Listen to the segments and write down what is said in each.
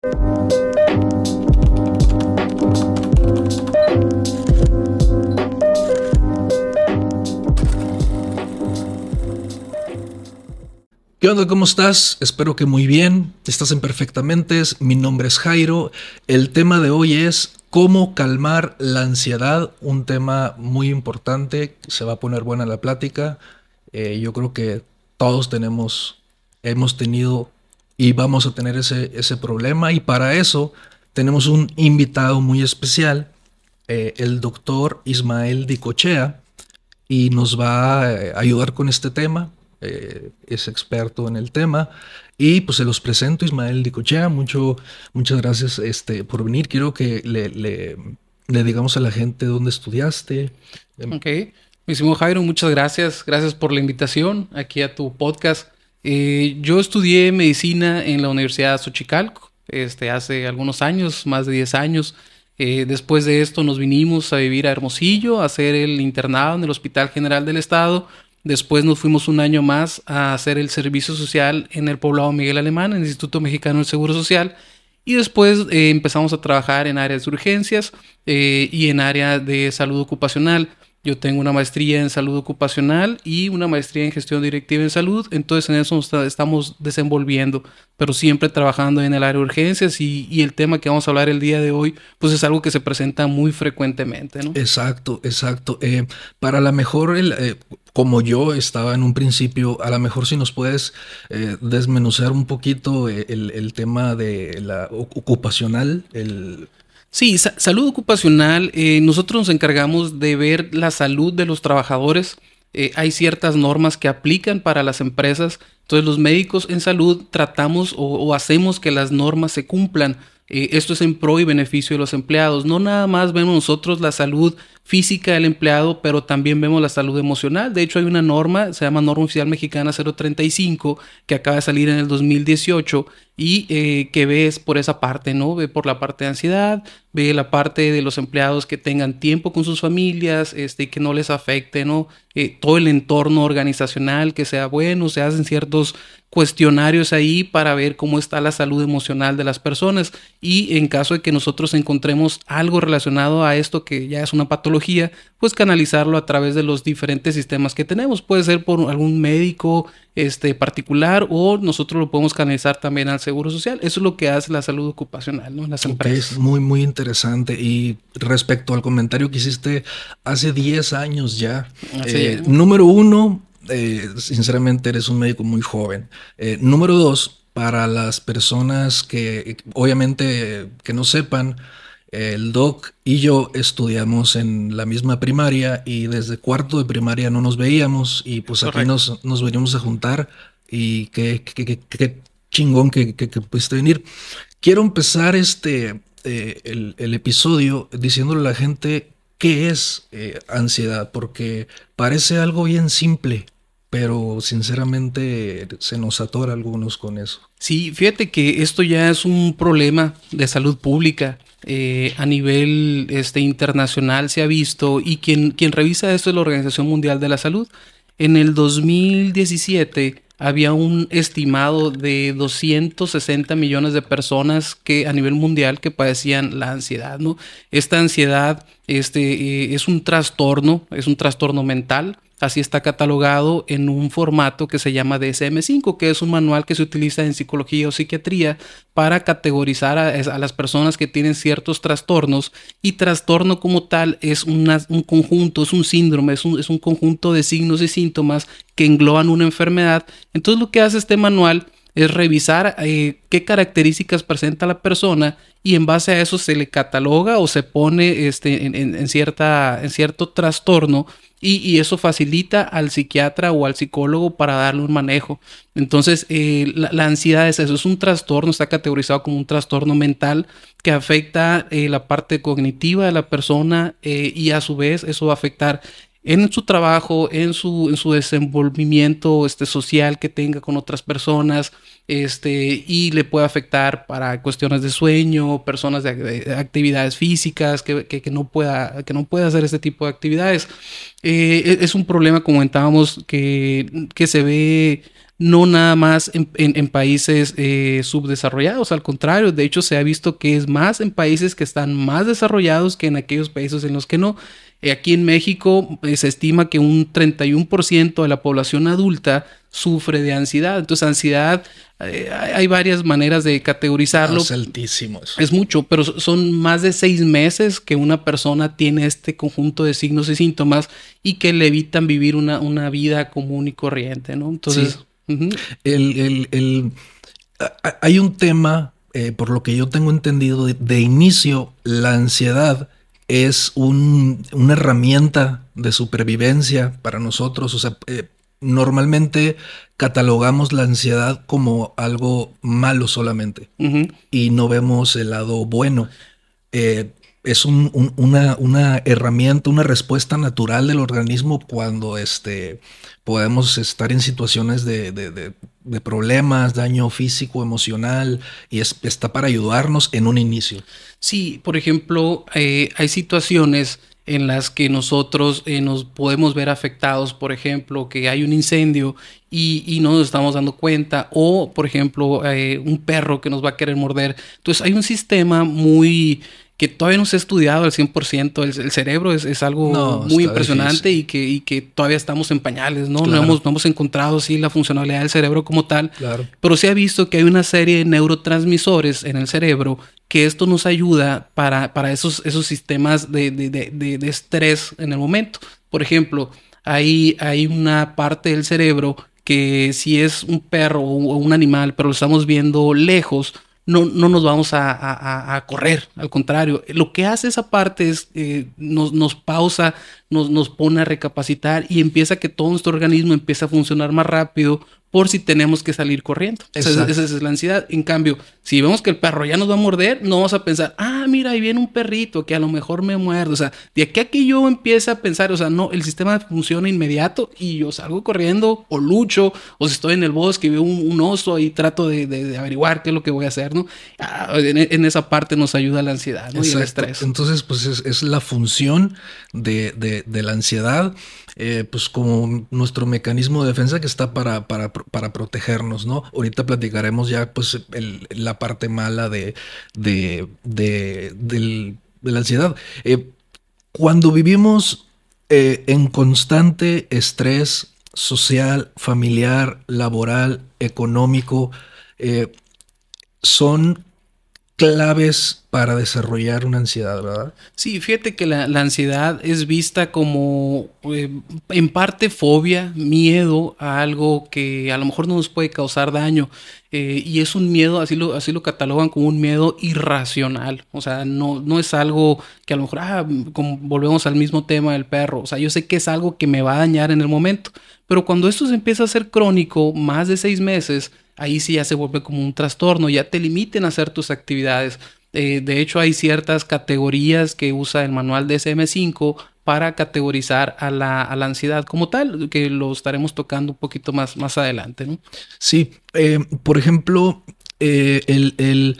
¿Qué onda? ¿Cómo estás? Espero que muy bien. Estás en Perfectamente. Mi nombre es Jairo. El tema de hoy es cómo calmar la ansiedad. Un tema muy importante. Se va a poner buena la plática. Eh, yo creo que todos tenemos, hemos tenido y vamos a tener ese, ese problema. Y para eso tenemos un invitado muy especial, eh, el doctor Ismael Dicochea, y nos va a eh, ayudar con este tema. Eh, es experto en el tema. Y pues se los presento, Ismael Dicochea. Mucho, muchas gracias este, por venir. Quiero que le, le, digamos a la gente dónde estudiaste. Ok. Mismo Jairo, muchas gracias. Gracias por la invitación aquí a tu podcast. Eh, yo estudié medicina en la Universidad de Xochicalco este, hace algunos años, más de 10 años. Eh, después de esto nos vinimos a vivir a Hermosillo, a hacer el internado en el Hospital General del Estado Después nos fuimos un año más a hacer el servicio social en el poblado Miguel Alemán, en el Instituto Mexicano del Seguro Social. Y después eh, empezamos a trabajar en áreas de urgencias eh, y en área de salud ocupacional. Yo tengo una maestría en salud ocupacional y una maestría en gestión directiva en salud, entonces en eso estamos desenvolviendo, pero siempre trabajando en el área de urgencias y, el tema que vamos a hablar el día de hoy, pues es algo que se presenta muy frecuentemente, ¿no? Exacto, exacto. Eh, para la mejor, eh, como yo estaba en un principio, a lo mejor si nos puedes eh, desmenuzar un poquito el, el, tema de la ocupacional, el Sí, salud ocupacional. Eh, nosotros nos encargamos de ver la salud de los trabajadores. Eh, hay ciertas normas que aplican para las empresas. Entonces los médicos en salud tratamos o, hacemos que las normas se cumplan. Eh, esto es en pro y beneficio de los empleados. No nada más vemos nosotros la salud física del empleado, pero también vemos la salud emocional. De hecho, hay una norma, se llama Norma Oficial Mexicana 035, que acaba de salir en el 2018 y eh, que ves por esa parte, ¿no? Ve por la parte de ansiedad, ve la parte de los empleados que tengan tiempo con sus familias, este, que no les afecte, ¿no? Eh, todo el entorno organizacional que sea bueno, se hacen ciertos cuestionarios ahí para ver cómo está la salud emocional de las personas y en caso de que nosotros encontremos algo relacionado a esto que ya es una patología, pues canalizarlo a través de los diferentes sistemas que tenemos. Puede ser por algún médico este, particular o nosotros lo podemos canalizar también al seguro social. Eso es lo que hace la salud ocupacional, ¿no? las empresas. Es muy, muy interesante. Y respecto al comentario que hiciste hace 10 años ya, eh, número uno, eh, sinceramente eres un médico muy joven. Eh, número dos, para las personas que obviamente que no sepan, el doc y yo estudiamos en la misma primaria y desde cuarto de primaria no nos veíamos y pues aquí nos, nos venimos a juntar y qué, qué, chingón que, que, pudiste venir. Quiero empezar este, eh, el, episodio diciéndole a la gente qué es ansiedad, porque parece algo bien simple, pero sinceramente se nos atora algunos con eso. Sí, fíjate que esto ya es un problema de salud pública. Eh, a nivel este, internacional se ha visto y quien, quien revisa esto es la Organización Mundial de la Salud. En el 2017 había un estimado de 260 millones de personas que a nivel mundial que padecían la ansiedad, ¿no? Esta ansiedad este, eh, es un trastorno, es un trastorno mental Así está catalogado en un formato que se llama DSM5, que es un manual que se utiliza en psicología o psiquiatría para categorizar a, las personas que tienen ciertos trastornos. Y trastorno como tal es un conjunto, es un síndrome, es un, conjunto de signos y síntomas que engloban una enfermedad. Entonces lo que hace este manual es revisar eh, qué características presenta la persona y en base a eso se le cataloga o se pone este, en, cierta, en cierto trastorno y, eso facilita al psiquiatra o al psicólogo para darle un manejo. Entonces, eh, la, ansiedad es eso, es un trastorno, está categorizado como un trastorno mental que afecta eh, la parte cognitiva de la persona eh, y a su vez eso va a afectar en su trabajo, en su, en su desenvolvimiento este, social que tenga con otras personas, este, y le puede afectar para cuestiones de sueño, personas de, actividades físicas, que, que, no pueda, que no pueda hacer este tipo de actividades. Eh, e, es un problema, como comentábamos, que, que se ve no nada más en, países eh, subdesarrollados, al contrario, de hecho se ha visto que es más en países que están más desarrollados que en aquellos países en los que no. Eh, aquí en México eh, se estima que un 31% de la población adulta sufre de ansiedad. Entonces, ansiedad, hay varias maneras de categorizarlo. Es altísimo. Es mucho, pero son más de seis meses que una persona tiene este conjunto de signos y síntomas y que le evitan vivir una, una vida común y corriente, ¿no? Entonces, el, hay un tema, eh, por lo que yo tengo entendido, de, inicio, la ansiedad es una herramienta de supervivencia para nosotros. O sea, eh, normalmente catalogamos la ansiedad como algo malo solamente y no vemos el lado bueno. Eh, es una, una, herramienta, una respuesta natural del organismo cuando este, podemos estar en situaciones de, problemas, daño físico, emocional, y está para ayudarnos en un inicio. Sí, por ejemplo, eh, hay situaciones en las que nosotros eh, nos podemos ver afectados, por ejemplo, que hay un incendio y, no nos estamos dando cuenta, o por ejemplo, eh, un perro que nos va a querer morder. Entonces hay un sistema muy que todavía no se ha estudiado al 100%. El, el cerebro es, es algo muy impresionante y que, y que todavía estamos en pañales, ¿no? No, hemos, no hemos encontrado sí la funcionalidad del cerebro como tal. Claro. Pero se ha visto que hay una serie de neurotransmisores en el cerebro que esto nos ayuda para, para esos, esos sistemas de, de, de, de estrés en el momento. Por ejemplo, hay, hay una parte del cerebro que si es un perro o un animal, pero lo estamos viendo lejos, no, no nos vamos a, correr, al contrario, lo que hace esa parte es eh, nos, nos, pausa, nos, nos pone a recapacitar y empieza que todo nuestro organismo empieza a funcionar más rápido, por si tenemos que salir corriendo. Esa, es la ansiedad. En cambio, si vemos que el perro ya nos va a morder, no vamos a pensar, ah, mira, ahí viene un perrito que a lo mejor me muerde. O sea, de aquí a que yo empiece a pensar, o sea, no, el sistema funciona inmediato y yo salgo corriendo o lucho, o si estoy en el bosque y veo un, oso y trato de, averiguar qué es lo que voy a hacer, ¿no? Ah, en, esa parte nos ayuda la ansiedad ¿no? y el estrés. Entonces, pues es, la función de, la ansiedad, eh, pues como nuestro mecanismo de defensa que está para, para para protegernos, ¿no? Ahorita platicaremos ya, pues, la parte mala de, de, de, la ansiedad. Eh, cuando vivimos eh, en constante estrés social, familiar, laboral, económico, son claves para desarrollar una ansiedad, ¿verdad? Sí, fíjate que la, ansiedad es vista como eh, en parte fobia, miedo a algo que a lo mejor no nos puede causar daño. Eh, y es un miedo, así lo, así lo catalogan como un miedo irracional. O sea, no, no es algo que a lo mejor, ah, volvemos al mismo tema del perro. O sea, yo sé que es algo que me va a dañar en el momento. Pero cuando esto se empieza a ser crónico, más de seis meses, ahí sí ya se vuelve como un trastorno, ya te limiten a hacer tus actividades. Eh, de hecho, hay ciertas categorías que usa el manual DSM5 para categorizar a la, ansiedad como tal, que lo estaremos tocando un poquito más, más adelante. ¿no? Sí, eh, por ejemplo, eh, el,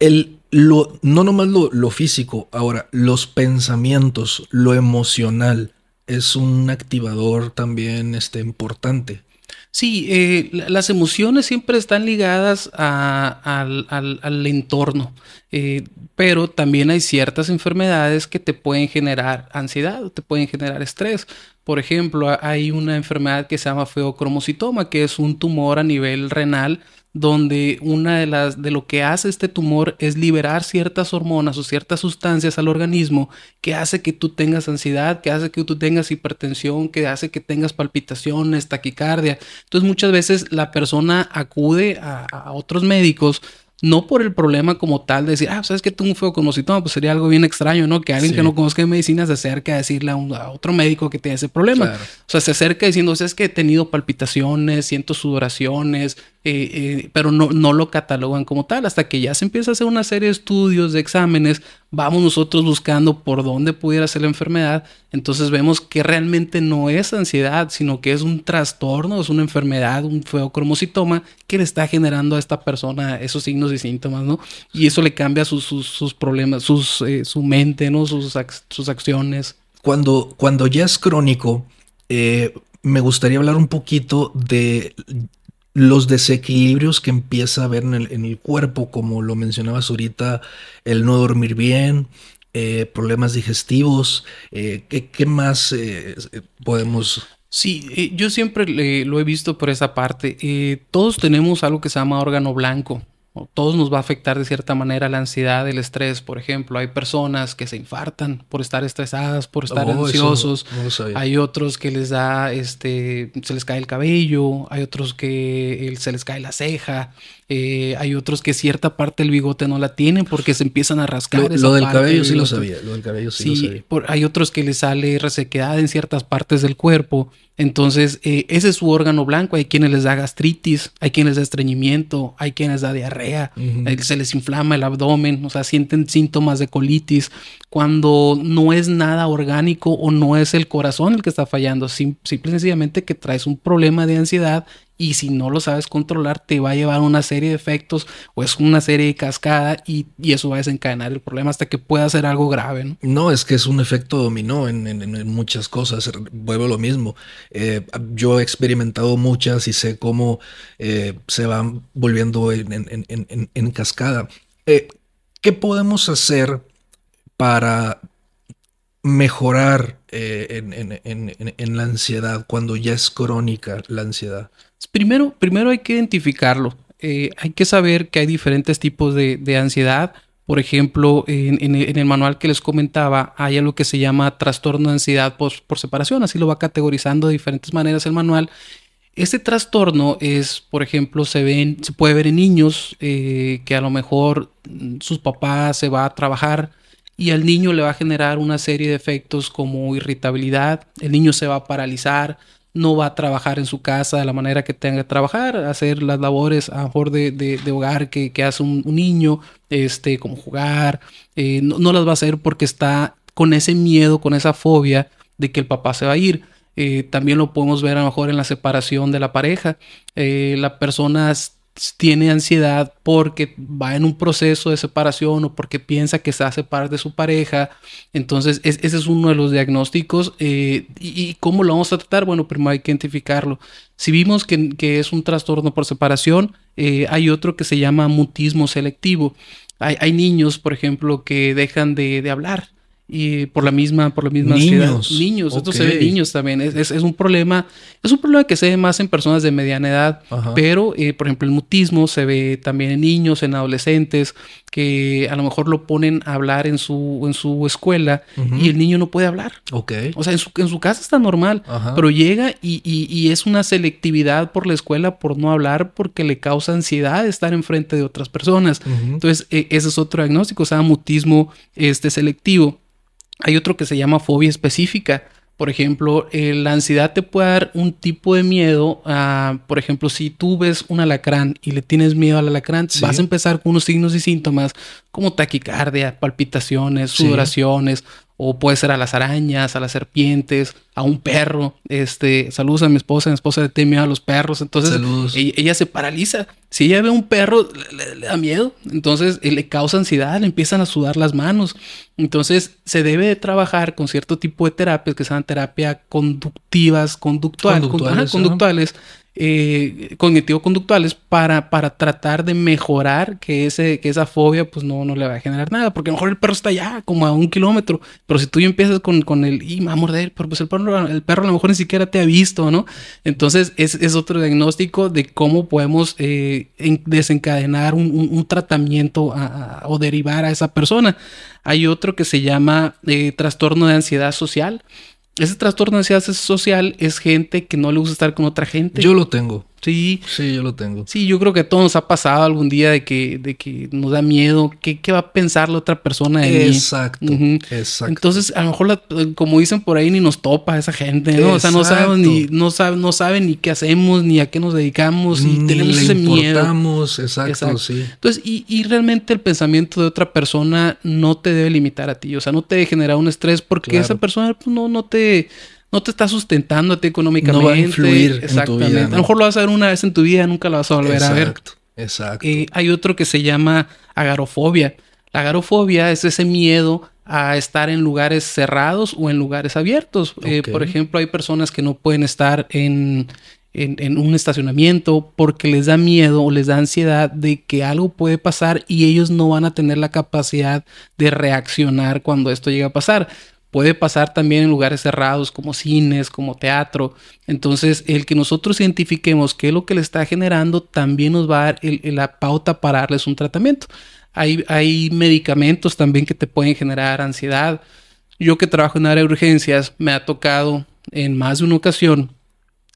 el, lo, no nomás lo, lo físico, ahora los pensamientos, lo emocional es un activador también este, importante. Sí, eh, las emociones siempre están ligadas al, entorno, eh, pero también hay ciertas enfermedades que te pueden generar ansiedad, te pueden generar estrés. Por ejemplo, hay una enfermedad que se llama feocromocitoma, que es un tumor a nivel renal donde una de las de lo que hace este tumor es liberar ciertas hormonas o ciertas sustancias al organismo que hace que tú tengas ansiedad, que hace que tú tengas hipertensión, que hace que tengas palpitaciones, taquicardia. Entonces muchas veces la persona acude a, a otros médicos no por el problema como tal de decir, ah, sabes que tengo un feo conocito, pues sería algo bien extraño, ¿no? Que alguien que no conozca de medicina se acerque a decirle a, otro médico que tiene ese problema. O sea, se acerca diciendo, es que he tenido palpitaciones, siento sudoraciones, eh, eh, pero no, no lo catalogan como tal. Hasta que ya se empieza a hacer una serie de estudios, de exámenes, vamos nosotros buscando por dónde pudiera ser la enfermedad. Entonces vemos que realmente no es ansiedad, sino que es un trastorno, es una enfermedad, un feocromocitoma que le está generando a esta persona esos signos y síntomas, ¿no? Y eso le cambia sus, sus, problemas, sus, eh, su mente, ¿no? Sus, sus acciones. Cuando, cuando ya es crónico, me gustaría hablar un poquito de los desequilibrios que empieza a haber en el, cuerpo, como lo mencionabas ahorita, el no dormir bien, eh, problemas digestivos, eh, ¿qué, más eh, podemos Sí, yo siempre lo he visto por esa parte. todos tenemos algo que se llama órgano blanco todos nos va a afectar de cierta manera la ansiedad, el estrés, por ejemplo. Hay personas que se infartan por estar estresadas, por estar oh, ansiosos. hay otros que les da, este, se les cae el cabello. Hay otros que se les cae la ceja. Eh, hay otros que cierta parte del bigote no la tienen porque se empiezan a rascar. Lo, del cabello sí lo sabía. Lo del cabello sí, lo sabía. hay otros que les sale resequedad en ciertas partes del cuerpo. Entonces, eh, ese es su órgano blanco. Hay quienes les da gastritis, hay quienes les da estreñimiento, hay quienes les da diarrea, eh, se les inflama el abdomen, o sea, sienten síntomas de colitis. Cuando no es nada orgánico o no es el corazón el que está fallando, simple y sencillamente que traes un problema de ansiedad y si no lo sabes controlar te va a llevar una serie de efectos o es una serie de cascada y, eso va a desencadenar el problema hasta que pueda ser algo grave. No, no es que es un efecto dominó en, muchas cosas, vuelvo lo mismo. Eh, yo he experimentado muchas y sé cómo eh, se van volviendo en, cascada. Eh, ¿Qué podemos hacer para mejorar en, la ansiedad cuando ya es crónica la ansiedad? Primero, primero hay que identificarlo. Eh, hay que saber que hay diferentes tipos de, ansiedad. Por ejemplo, en, el manual que les comentaba, hay algo que se llama trastorno de ansiedad por, separación. Así lo va categorizando de diferentes maneras el manual. Este trastorno es, por ejemplo, se, ven, se puede ver en niños eh, que a lo mejor mm, sus papás se va a trabajar y al niño le va a generar una serie de efectos como irritabilidad, el niño se va a paralizar, no va a trabajar en su casa de la manera que tenga que trabajar, hacer las labores a lo mejor de, hogar que, hace un, niño, este, como jugar, eh, no, las va a hacer porque está con ese miedo, con esa fobia de que el papá se va a ir. Eh, también lo podemos ver a lo mejor en la separación de la pareja. Eh, la tiene ansiedad porque va en un proceso de separación o porque piensa que se hace parte de su pareja. Entonces, ese es uno de los diagnósticos. Eh, y, cómo lo vamos a tratar? Bueno, primero hay que identificarlo. Si vimos que, es un trastorno por separación, eh, hay otro que se llama mutismo selectivo. Hay, niños, por ejemplo, que dejan de hablar y por la misma, por la misma niños. Niños, esto se ve niños también. Es, es, un problema, es un problema que se ve más en personas de mediana edad, pero eh, por ejemplo el mutismo se ve también en niños, en adolescentes, que a lo mejor lo ponen a hablar en su, en su escuela y el niño no puede hablar. Ok. O sea, en su, en su casa está normal, pero llega y, y, es una selectividad por la escuela por no hablar porque le causa ansiedad estar enfrente de otras personas. Entonces, e, ese es otro diagnóstico, o sea, mutismo este, selectivo. Hay otro que se llama fobia específica. Por ejemplo, eh, la ansiedad te puede dar un tipo de miedo. por ejemplo, si tú ves un alacrán y le tienes miedo al alacrán, vas a empezar con unos signos y síntomas como taquicardia, palpitaciones, sudoraciones, o puede ser a las arañas, a las serpientes, a un perro. Este, saludos a mi esposa, mi esposa le teme a los perros, entonces ella, se paraliza. Si ella ve un perro, le, da miedo, entonces eh, le causa ansiedad, le empiezan a sudar las manos. Entonces se debe de trabajar con cierto tipo de terapias que sean terapia conductivas, conductuales, conductuales eh, cognitivo-conductuales para, para tratar de mejorar que, ese, que esa fobia pues no, no le va a generar nada, porque a lo mejor el perro está ya como a un kilómetro, pero si tú ya empiezas con, con el, y me va a morder, pero pues el perro, el perro a lo mejor ni siquiera te ha visto, ¿no? Entonces es, es otro diagnóstico de cómo podemos eh, desencadenar un, tratamiento o derivar a esa persona. Hay otro que se llama eh, trastorno de ansiedad social. Ese trastorno de ansiedad social es gente que no le gusta estar con otra gente. Yo lo tengo. Sí. Sí, yo lo tengo. Sí, yo creo que a todos nos ha pasado algún día de que, de que nos da miedo. ¿Qué, qué va a pensar la otra persona de exacto, Exacto. Entonces, a lo mejor, como dicen por ahí, ni nos topa esa gente, ¿no? O sea, no saben ni, no saben, no saben ni qué hacemos, ni a qué nos dedicamos, y tenemos ese miedo. Exacto, exacto, sí. Entonces, y, y realmente el pensamiento de otra persona no te debe limitar a ti. O sea, no te debe generar un estrés porque esa persona pues, no, no te no te está sustentando a ti económicamente. No va a influir Exactamente. En tu vida, A lo mejor lo vas a ver una vez en tu vida, nunca lo vas a volver a ver. Exacto. Eh, hay otro que se llama agarofobia. La agarofobia es ese miedo a estar en lugares cerrados o en lugares abiertos. Eh, por ejemplo, hay personas que no pueden estar en, en, un estacionamiento porque les da miedo o les da ansiedad de que algo puede pasar y ellos no van a tener la capacidad de reaccionar cuando esto llega a pasar. Puede pasar también en lugares cerrados como cines, como teatro. Entonces, el que nosotros identifiquemos qué es lo que le está generando también nos va a dar la pauta para darles un tratamiento. Hay, hay medicamentos también que te pueden generar ansiedad. Yo que trabajo en área de urgencias, me ha tocado en más de una ocasión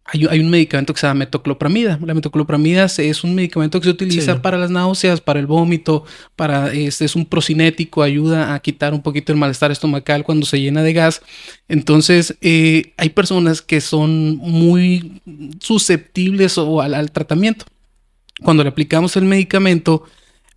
hay, un medicamento que se llama metoclopramida. La metoclopramida es un medicamento que se utiliza para las náuseas, para el vómito, para este es un procinético, ayuda a quitar un poquito el malestar estomacal cuando se llena de gas. Entonces, eh, hay personas que son muy susceptibles al tratamiento. Cuando le aplicamos el medicamento,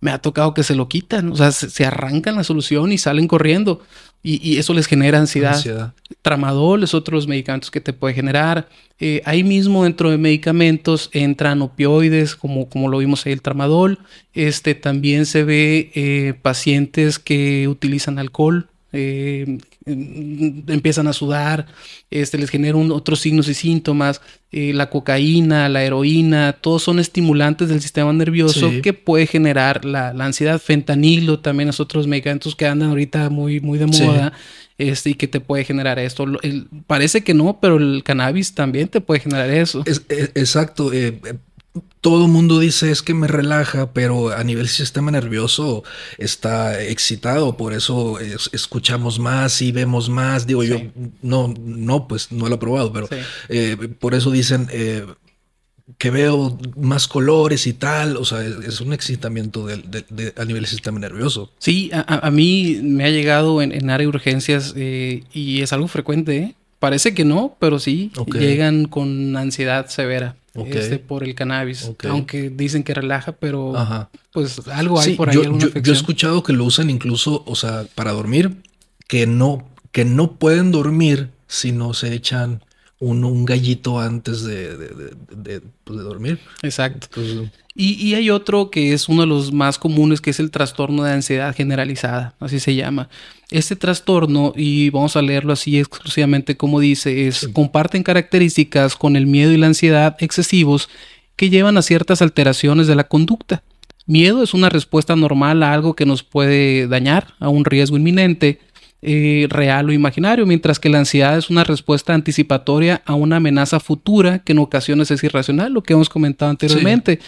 me ha tocado que se lo quitan, o sea, se, arrancan la solución y salen corriendo. Y, eso les genera ansiedad. Tramadol es otros medicamentos que te puede generar. Eh, ahí mismo dentro de medicamentos entran opioides, como, como lo vimos ahí el tramadol. Este, también se ve eh, pacientes que utilizan alcohol, eh, empiezan a sudar, este, les generan otros signos y síntomas, eh, la cocaína, la heroína, todos son estimulantes del sistema nervioso que puede generar la, ansiedad. Fentanilo también es otros medicamentos que andan ahorita muy, muy de moda. Este, y que te puede generar esto. parece que no, pero el cannabis también te puede generar eso. Es, e, exacto. Eh, todo el mundo dice es que me relaja, pero a nivel sistema nervioso está excitado, por eso escuchamos más y vemos más. Digo yo, no, no, pues no lo he probado, pero eh, por eso dicen eh, que veo más colores y tal. O sea, es, un excitamiento de, a nivel sistema nervioso. Sí, a, mí me ha llegado en, área de urgencias eh, y es algo frecuente. Parece que no, pero sí, llegan con ansiedad severa. Este, por el cannabis. Aunque dicen que relaja, pero pues algo hay por ahí. Yo, yo, he escuchado que lo usan incluso, o sea, para dormir, que no, que no pueden dormir si no se echan un, un gallito antes de, de, pues, dormir. Exacto. y, y, hay otro que es uno de los más comunes, que es el trastorno de ansiedad generalizada, así se llama. Este trastorno, y vamos a leerlo así exclusivamente como dice, es comparten características con el miedo y la ansiedad excesivos que llevan a ciertas alteraciones de la conducta. Miedo es una respuesta normal a algo que nos puede dañar, a un riesgo inminente, eh, real o imaginario, mientras que la ansiedad es una respuesta anticipatoria a una amenaza futura que en ocasiones es irracional, lo que hemos comentado anteriormente.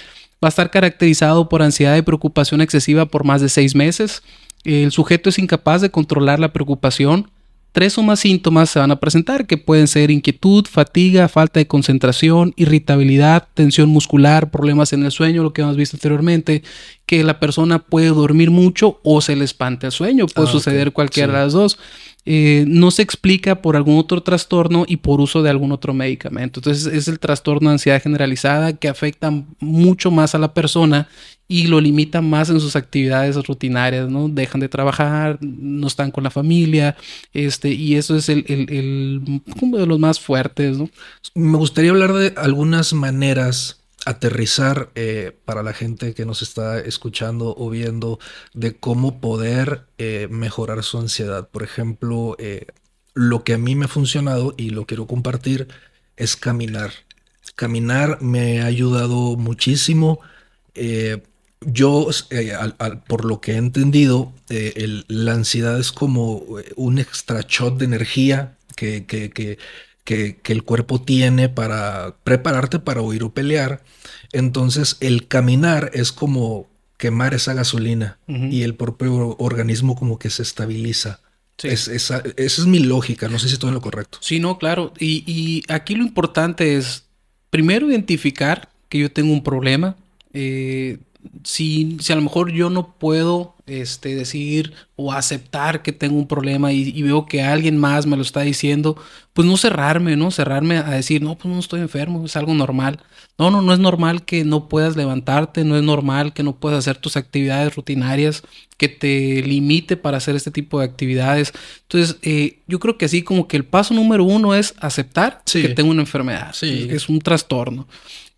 Va a estar caracterizado por ansiedad y preocupación excesiva por más de seis meses, el sujeto es incapaz de controlar la preocupación, tres o más síntomas se van a presentar que pueden ser inquietud, fatiga, falta de concentración, irritabilidad, tensión muscular, problemas en el sueño, lo que hemos visto anteriormente, que la persona puede dormir mucho o se le espante el sueño, puede ah, suceder cualquiera de las dos. Eh, no se explica por algún otro trastorno y por uso de algún otro medicamento. Entonces es el trastorno de ansiedad generalizada que afecta mucho más a la persona y lo limita más en sus actividades rutinarias, ¿no? Dejan de trabajar, no están con la familia, este, y eso es el, el, uno de los más fuertes, ¿no? Me gustaría hablar de algunas maneras aterrizar eh, para la gente que nos está escuchando o viendo de cómo poder eh, mejorar su ansiedad. Por ejemplo, eh, lo que a mí me ha funcionado y lo quiero compartir es caminar. Caminar me ha ayudado muchísimo. Yo, por lo que he entendido, la ansiedad es como un extra shot de energía que, que, que que, el cuerpo tiene para prepararte para huir o pelear. Entonces el caminar es como quemar esa gasolina y el propio organismo como que se estabiliza. esa, es mi lógica, no sé si estoy en lo correcto. Sí, no, claro. Y, y aquí lo importante es, primero, identificar que yo tengo un problema. Eh, si, si a lo mejor yo no puedo este, decir o aceptar que tengo un problema y, veo que alguien más me lo está diciendo, pues no cerrarme, ¿no? Cerrarme a decir, no, pues no estoy enfermo, es algo normal. No, no, no es normal que no puedas levantarte, no es normal que no puedas hacer tus actividades rutinarias, que te limite para hacer este tipo de actividades. Entonces, eh, yo creo que así como que el paso número uno es aceptar que tengo una enfermedad, es un trastorno.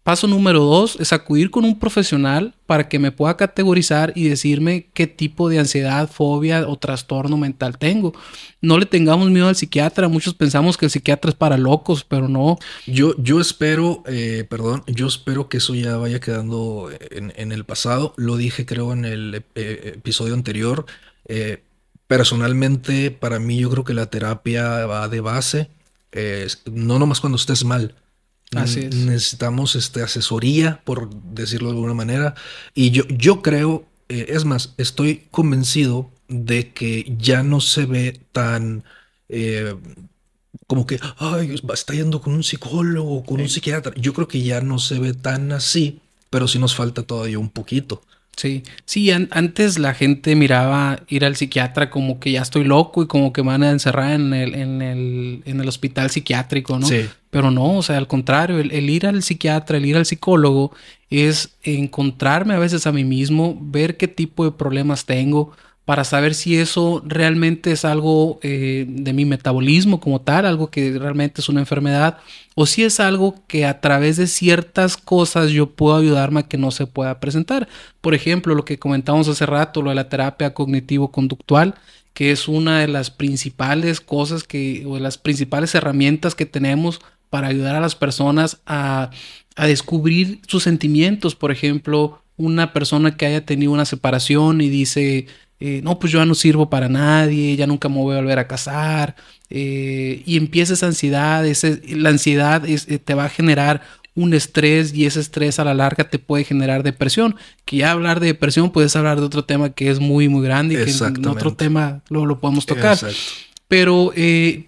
Paso número dos es acudir con un profesional para que me pueda categorizar y decirme qué tipo de ansiedad, fobia o trastorno mental tengo. No le tengamos miedo al psiquiatra. Muchos pensamos que el psiquiatra es para locos, pero no. Yo, yo espero, eh, perdón, yo espero que eso ya vaya quedando en, el pasado. Lo dije creo en el eh, episodio anterior. Eh, personalmente, para mí yo creo que la terapia va de base. no nomás cuando estés mal Así es. Necesitamos este, asesoría, por decirlo de alguna manera. Y yo, yo creo, eh, es más, estoy convencido de que ya no se ve tan eh, como que, ay, está yendo con un psicólogo, con un psiquiatra. Yo creo que ya no se ve tan así, pero sí nos falta todavía un poquito. Sí, sí, antes la gente miraba ir al psiquiatra como que ya estoy loco y como que me van a encerrar en el, en el, en el hospital psiquiátrico, ¿no? Sí. Pero no, o sea, al contrario, el, ir al psiquiatra, el ir al psicólogo es encontrarme a veces a mí mismo, ver qué tipo de problemas tengo, para saber si eso realmente es algo eh, de mi metabolismo como tal, algo que realmente es una enfermedad, o si es algo que a través de ciertas cosas yo puedo ayudarme a que no se pueda presentar. Por ejemplo, lo que comentamos hace rato, lo de la terapia cognitivo-conductual, que es una de las principales cosas que, o de las principales herramientas que tenemos para ayudar a las personas a, a descubrir sus sentimientos. Por ejemplo, una persona que haya tenido una separación y dice, eh, no, pues yo ya no sirvo para nadie, ya nunca me voy a volver a casar, eh, y empieza esa ansiedad, ese, la ansiedad eh, te va a generar un estrés y ese estrés a la larga te puede generar depresión, que ya hablar de depresión puedes hablar de otro tema que es muy, muy grande y que en otro tema lo, lo podemos tocar. Pero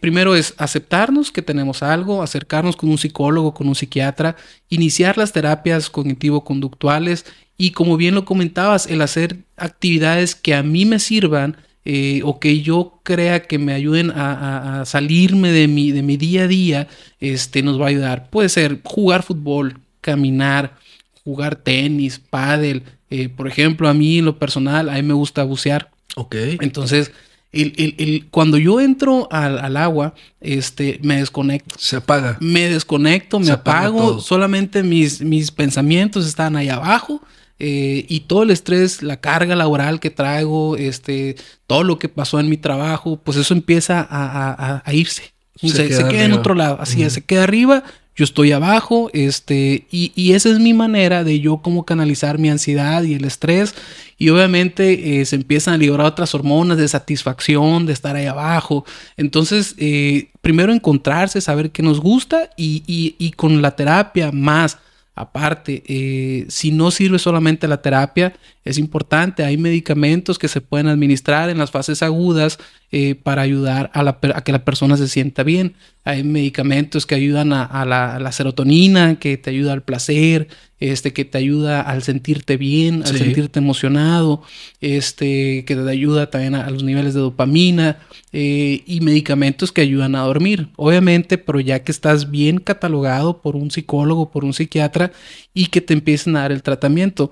primero es aceptarnos que tenemos algo, acercarnos con un psicólogo, con un psiquiatra, iniciar las terapias cognitivo-conductuales y como bien lo comentabas, el hacer actividades que a mí me sirvan eh, o que yo crea que me ayuden a, salirme de mi, de mi día a día, este, nos va a ayudar. Puede ser jugar fútbol, caminar, jugar tenis, pádel. Eh, por ejemplo, a mí en lo personal, a mí me gusta bucear. Ok. Entonces, el, cuando yo entro al, agua, este, me desconecto. Se apaga. Me desconecto, me apago. Solamente mis, mis pensamientos están ahí abajo eh, y todo el estrés, la carga laboral que traigo, este, todo lo que pasó en mi trabajo, pues eso empieza a, irse. Se, queda, en otro lado, así es, se queda arriba, yo estoy abajo, este, y, esa es mi manera de yo como canalizar mi ansiedad y el estrés, y obviamente eh, se empiezan a liberar otras hormonas de satisfacción, de estar ahí abajo, entonces, eh, primero encontrarse, saber qué nos gusta, y, y con la terapia más Aparte, eh, si no sirve solamente la terapia, es importante, hay medicamentos que se pueden administrar en las fases agudas eh, para ayudar a, que la persona se sienta bien. Hay medicamentos que ayudan a, la, serotonina, que te ayuda al placer, este, que te ayuda al sentirte bien, al sentirte emocionado, este, que te ayuda también a, los niveles de dopamina eh, y medicamentos que ayudan a dormir. Obviamente, pero ya que estás bien catalogado por un psicólogo, por un psiquiatra y que te empiecen a dar el tratamiento.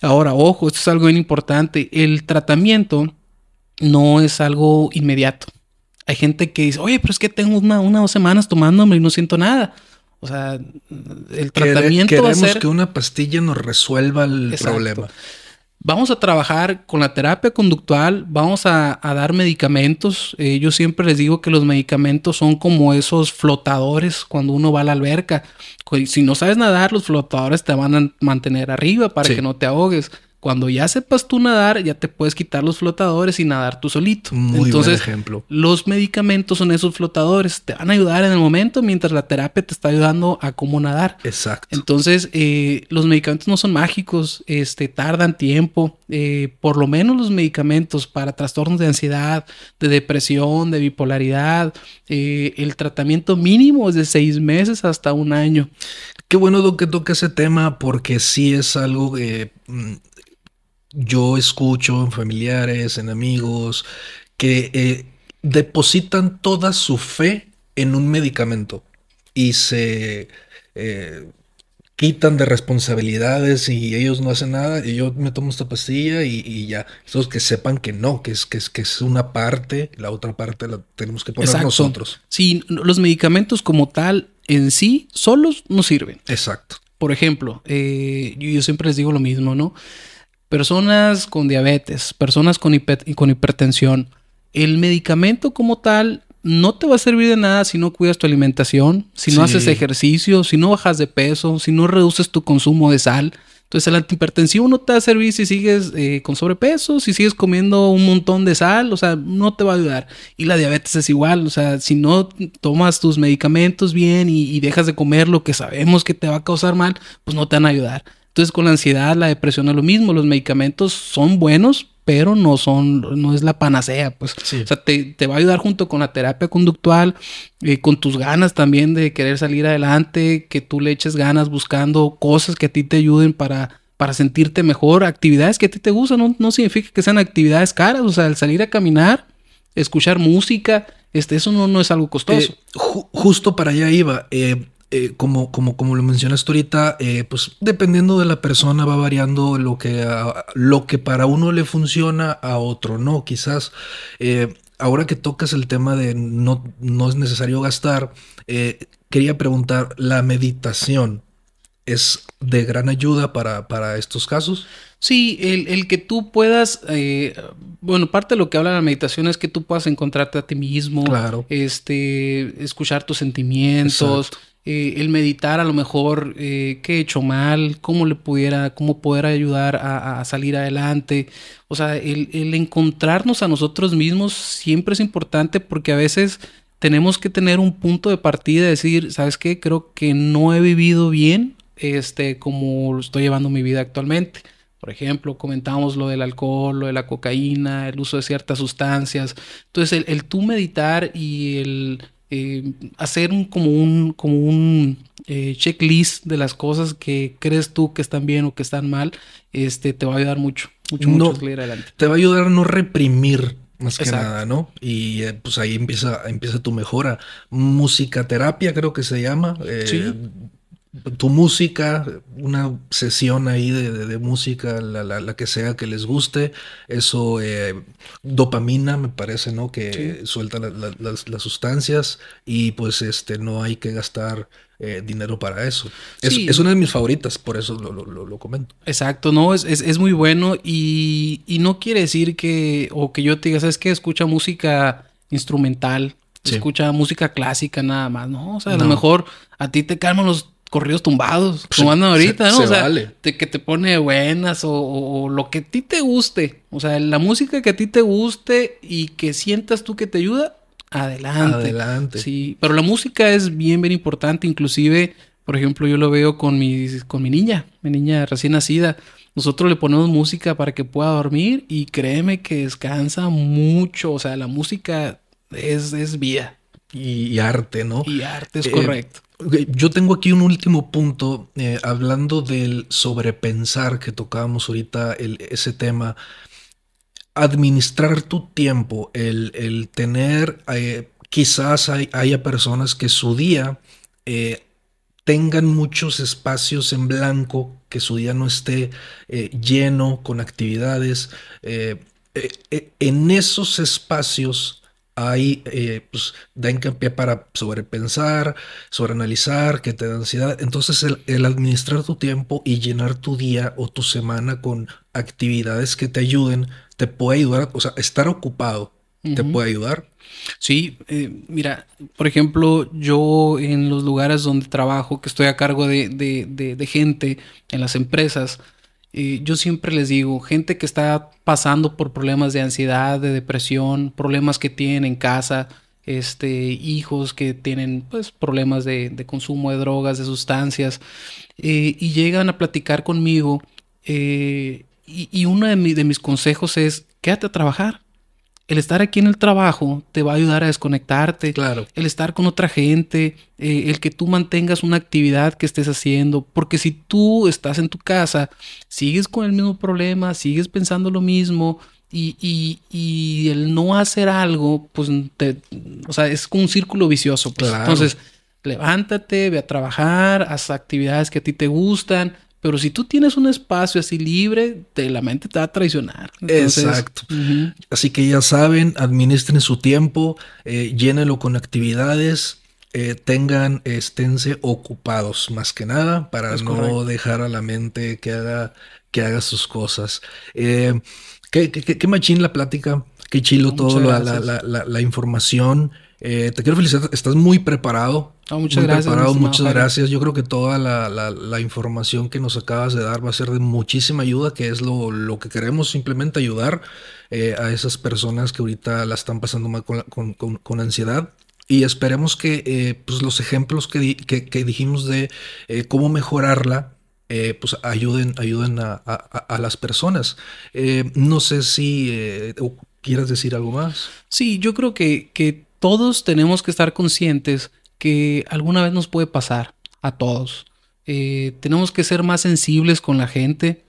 Ahora, ojo, esto es algo bien importante. El tratamiento no es algo inmediato. Hay gente que dice, oye, pero es que tengo una, una o dos semanas tomándome y no siento nada. O sea, el tratamiento Queremos va a ser... que una pastilla nos resuelva el problema. Vamos a trabajar con la terapia conductual, vamos a, dar medicamentos. Eh, yo siempre les digo que los medicamentos son como esos flotadores cuando uno va a la alberca. Si no sabes nadar, los flotadores te van a mantener arriba para que no te ahogues. Cuando ya sepas tú nadar, ya te puedes quitar los flotadores y nadar tú solito. Muy Entonces, buen ejemplo. los medicamentos son esos flotadores. Te van a ayudar en el momento mientras la terapia te está ayudando a cómo nadar. Exacto. Entonces, eh, los medicamentos no son mágicos, este, tardan tiempo. Eh, por lo menos los medicamentos para trastornos de ansiedad, de depresión, de bipolaridad, eh, el tratamiento mínimo es de seis meses hasta un año. Qué bueno que toque ese tema porque sí es algo que mm, yo escucho en familiares, en amigos, que eh, depositan toda su fe en un medicamento y se eh, quitan de responsabilidades y ellos no hacen nada y yo me tomo esta pastilla y, ya. Entonces que sepan que no, que es, que es, que es una parte, la otra parte la tenemos que poner nosotros. Sí, los medicamentos como tal en sí solos no sirven. Exacto. Por ejemplo, eh, yo, siempre les digo lo mismo, ¿no? Personas con diabetes, personas con, con hipertensión, el medicamento como tal no te va a servir de nada si no cuidas tu alimentación, si no haces ejercicio, si no bajas de peso, si no reduces tu consumo de sal. Entonces el antihipertensivo no te va a servir si sigues eh, con sobrepeso, si sigues comiendo un montón de sal, o sea, no te va a ayudar. Y la diabetes es igual, o sea, si no tomas tus medicamentos bien y, y dejas de comer lo que sabemos que te va a causar mal, pues no te van a ayudar. Entonces con la ansiedad, la depresión es lo mismo, los medicamentos son buenos, pero no son, no es la panacea, pues. O sea, te, va a ayudar junto con la terapia conductual, eh, con tus ganas también de querer salir adelante, que tú le eches ganas buscando cosas que a ti te ayuden para, para sentirte mejor, actividades que a ti te gustan, no, significa que sean actividades caras, o sea, el salir a caminar, escuchar música, este, eso no, no es algo costoso. Eh, justo para allá iba. Eh, eh, como, como, como lo mencionas ahorita, eh, pues dependiendo de la persona va variando lo que, lo que para uno le funciona a otro, ¿no? Quizás eh, ahora que tocas el tema de no, no es necesario gastar, quería preguntar, ¿la meditación es de gran ayuda para, para estos casos? Sí, el, el, que tú puedas, bueno, parte de lo que habla la meditación es que tú puedas encontrarte a ti mismo, claro. este, escuchar tus sentimientos, eh, el meditar a lo mejor eh, qué he hecho mal, cómo le pudiera, cómo poder ayudar a, salir adelante. O sea, el, encontrarnos a nosotros mismos siempre es importante porque a veces tenemos que tener un punto de partida y decir, ¿sabes qué? Creo que no he vivido bien este, como estoy llevando mi vida actualmente. Por ejemplo, comentamos lo del alcohol, lo de la cocaína, el uso de ciertas sustancias. Entonces, el tú meditar y el eh, hacer un, como un, como un eh, checklist de las cosas que crees tú que están bien o que están mal, este, te va a ayudar mucho, mucho, mucho a salir adelante. Te va a ayudar a no reprimir más que nada, ¿no? Y eh, pues ahí empieza, empieza tu mejora. Musicaterapia creo que se llama. ¿Sí? Tu música, una sesión ahí de, música, la, que sea que les guste, eso, eh, dopamina me parece, ¿no? Que suelta las, sustancias y pues este, no hay que gastar eh, dinero para eso. Es, una de mis favoritas, por eso lo, comento. Exacto, no, es, es, muy bueno y, no quiere decir que, o que yo te diga, ¿sabes qué? Escucha música instrumental, escucha música clásica nada más, ¿no? O sea, a lo mejor a ti te calman los corridos tumbados, como andan ahorita, ¿no? o sea, que te pone buenas o, lo que a ti te guste. O sea, la música que a ti te guste y que sientas tú que te ayuda, adelante. Adelante. Sí, pero la música es bien, bien importante. Inclusive, por ejemplo, yo lo veo con mi, con mi niña, mi niña recién nacida. Nosotros le ponemos música para que pueda dormir y créeme que descansa mucho. O sea, la música es, es vida. Y, arte, ¿no? Y arte es eh, correcto. Yo tengo aquí un último punto, eh, hablando del sobrepensar que tocábamos ahorita, ese tema. Administrar tu tiempo, el, tener, eh, quizás haya personas que su día eh, tengan muchos espacios en blanco, que su día no esté lleno con actividades. en esos espacios ahí eh, pues, da hincapié para sobrepensar, sobreanalizar, que te da ansiedad. Entonces el, administrar tu tiempo y llenar tu día o tu semana con actividades que te ayuden, te puede ayudar, o sea, estar ocupado te puede ayudar. Sí, eh, mira, por ejemplo, yo en los lugares donde trabajo, que estoy a cargo de, de gente, en las empresas, yo siempre les digo, gente que está pasando por problemas de ansiedad, de depresión, problemas que tienen en casa, este, hijos que tienen pues, problemas de, consumo de drogas, de sustancias, eh, y llegan a platicar conmigo. Eh, y, uno de, de mis consejos es, quédate a trabajar el estar aquí en el trabajo te va a ayudar a desconectarte. Claro. El estar con otra gente, eh, el que tú mantengas una actividad que estés haciendo. Porque si tú estás en tu casa, sigues con el mismo problema, sigues pensando lo mismo y, y, el no hacer algo, pues, o sea, es como un círculo vicioso. Pues. Entonces, levántate, ve a trabajar, haz actividades que a ti te gustan, pero si tú tienes un espacio así libre, te, la mente te va a traicionar. Exacto. Así que ya saben, administren su tiempo, eh, llénenlo con actividades, eh, tengan, esténse ocupados más que nada para no dejar a la mente que haga, que haga sus cosas. Eh, qué, qué, machín la plática, qué chilo todo la, la, la, información. Eh, te quiero felicitar, estás muy preparado. muchas gracias. Preparado, muchas gracias. Yo creo que toda la, información que nos acabas de dar va a ser de muchísima ayuda, que es lo, lo que queremos simplemente ayudar a esas personas que ahorita la están pasando mal con, con, con ansiedad y esperemos que eh, pues los ejemplos que, dijimos de eh, cómo mejorarla, eh, pues ayuden, ayuden a, las personas. no sé si quieres decir algo más. Sí, yo creo que, que todos tenemos que estar conscientes que alguna vez nos puede pasar a todos. tenemos que ser más sensibles con la gente.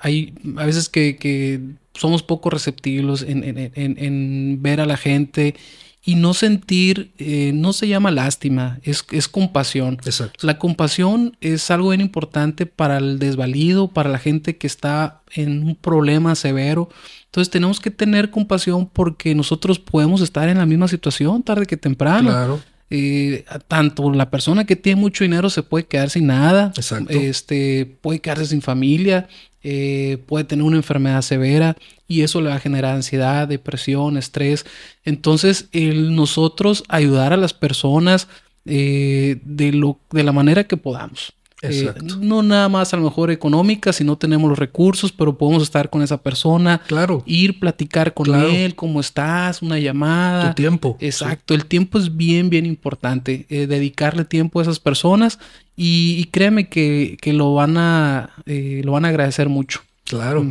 Hay a veces que, somos poco receptivos en, en, ver a la gente y no sentir, eh, no se llama lástima, es, es compasión. Exacto. La compasión es algo bien importante para el desvalido, para la gente que está en un problema severo. Entonces tenemos que tener compasión porque nosotros podemos estar en la misma situación tarde que temprano. Claro. Eh, tanto la persona que tiene mucho dinero se puede quedar sin nada, este, puede quedarse sin familia, eh, puede tener una enfermedad severa y eso le va a generar ansiedad, depresión, estrés. Entonces, el nosotros ayudar a las personas eh, de, lo, de la manera que podamos. Eh, no nada más a lo mejor económica si no tenemos los recursos, pero podemos estar con esa persona. Claro. Ir, platicar con él, cómo estás, una llamada. Tu tiempo. Exacto. El tiempo es bien, bien importante. Eh, dedicarle tiempo a esas personas y, créeme que, lo, van a, eh, lo van a agradecer mucho. Claro.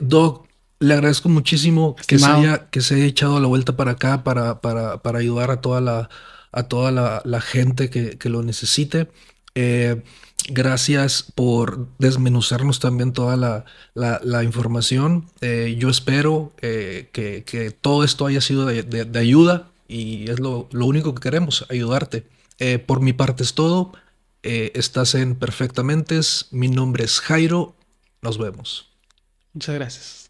Doc, le agradezco muchísimo que se, haya, que se haya echado la vuelta para acá para, para, para ayudar a toda la, a toda la, gente que, que lo necesite. Eh, gracias por desmenuzarnos también toda la, información. Eh, yo espero eh, que, todo esto haya sido de, ayuda y es lo, único que queremos, ayudarte. por mi parte es todo. estás en Perfectamente. Mi nombre es Jairo. Nos vemos. Muchas gracias.